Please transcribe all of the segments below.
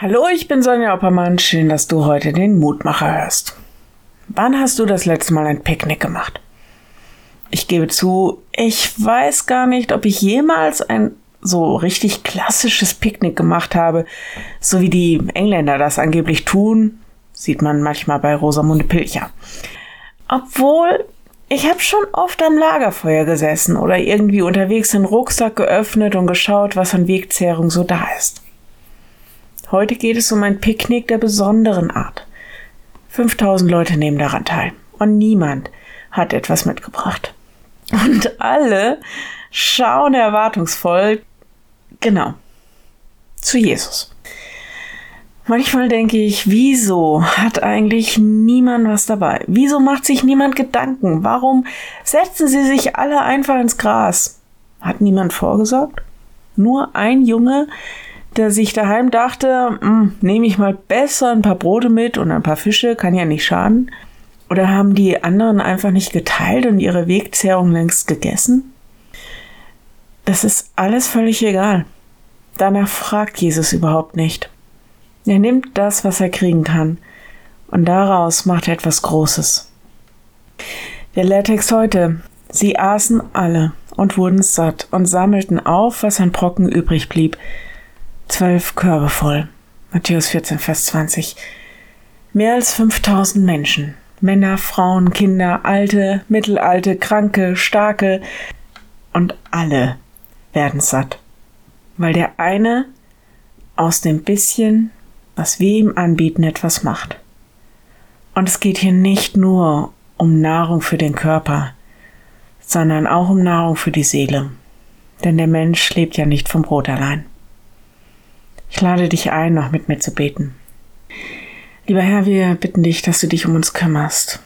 Hallo, ich bin Sonja Oppermann. Schön, dass du heute den Mutmacher hörst. Wann hast du das letzte Mal ein Picknick gemacht? Ich gebe zu, ich weiß gar nicht, ob ich jemals ein so richtig klassisches Picknick gemacht habe, so wie die Engländer das angeblich tun, sieht man manchmal bei Rosamunde Pilcher. Obwohl, ich habe schon oft am Lagerfeuer gesessen oder irgendwie unterwegs den Rucksack geöffnet und geschaut, was an Wegzehrung so da ist. Heute geht es um ein Picknick der besonderen Art. 5000 Leute nehmen daran teil und niemand hat etwas mitgebracht. Und alle schauen erwartungsvoll, genau, zu Jesus. Manchmal denke ich, wieso hat eigentlich niemand was dabei? Wieso macht sich niemand Gedanken? Warum setzen sie sich alle einfach ins Gras? Hat niemand vorgesorgt? Nur ein Junge, der sich daheim dachte, hm, nehme ich mal besser ein paar Brote mit und ein paar Fische, kann ja nicht schaden? Oder haben die anderen einfach nicht geteilt und ihre Wegzehrung längst gegessen? Das ist alles völlig egal. Danach fragt Jesus überhaupt nicht. Er nimmt das, was er kriegen kann, und daraus macht er etwas Großes. Der Lehrtext heute. Sie aßen alle und wurden satt und sammelten auf, was an Brocken übrig blieb, zwölf Körbe voll. Matthäus 14, Vers 20. Mehr als 5000 Menschen. Männer, Frauen, Kinder, Alte, Mittelalte, Kranke, Starke und alle werden satt. Weil der eine aus dem bisschen, was wir ihm anbieten, etwas macht. Und es geht hier nicht nur um Nahrung für den Körper, sondern auch um Nahrung für die Seele. Denn der Mensch lebt ja nicht vom Brot allein. Ich lade dich ein, noch mit mir zu beten. Lieber Herr, wir bitten dich, dass du dich um uns kümmerst,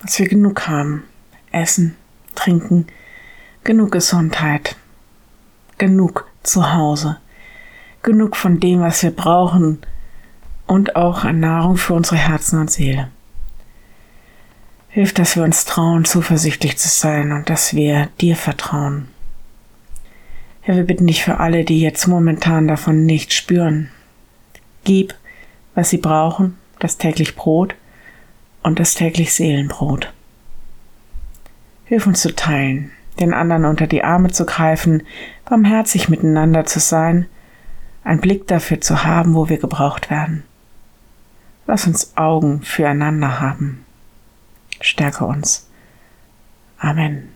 dass wir genug haben. Essen, trinken, genug Gesundheit, genug zu Hause, genug von dem, was wir brauchen und auch an Nahrung für unsere Herzen und Seele. Hilf, dass wir uns trauen, zuversichtlich zu sein und dass wir dir vertrauen. Herr, wir bitten dich für alle, die jetzt momentan davon nicht spüren. Gib, was sie brauchen, das täglich Brot und das täglich Seelenbrot. Hilf uns zu teilen, den anderen unter die Arme zu greifen, barmherzig miteinander zu sein, einen Blick dafür zu haben, wo wir gebraucht werden. Lass uns Augen füreinander haben. Stärke uns. Amen.